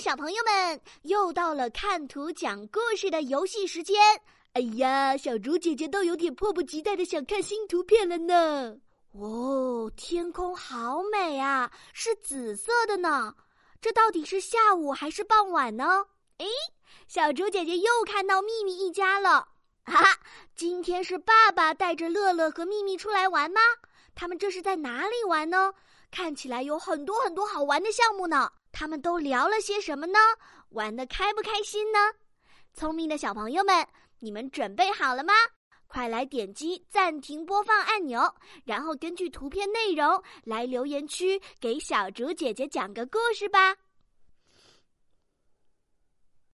小朋友们，又到了看图讲故事的游戏时间。哎呀，小竹姐姐都有点迫不及待的想看新图片了呢。哦，天空好美啊，是紫色的呢。这到底是下午还是傍晚呢？诶，小竹姐姐又看到秘密一家了。哈哈，今天是爸爸带着乐乐和秘密出来玩吗？他们这是在哪里玩呢？看起来有很多很多好玩的项目呢。他们都聊了些什么呢？玩的开不开心呢？聪明的小朋友们，你们准备好了吗？快来点击暂停播放按钮，然后根据图片内容来留言区给小竹姐姐讲个故事吧。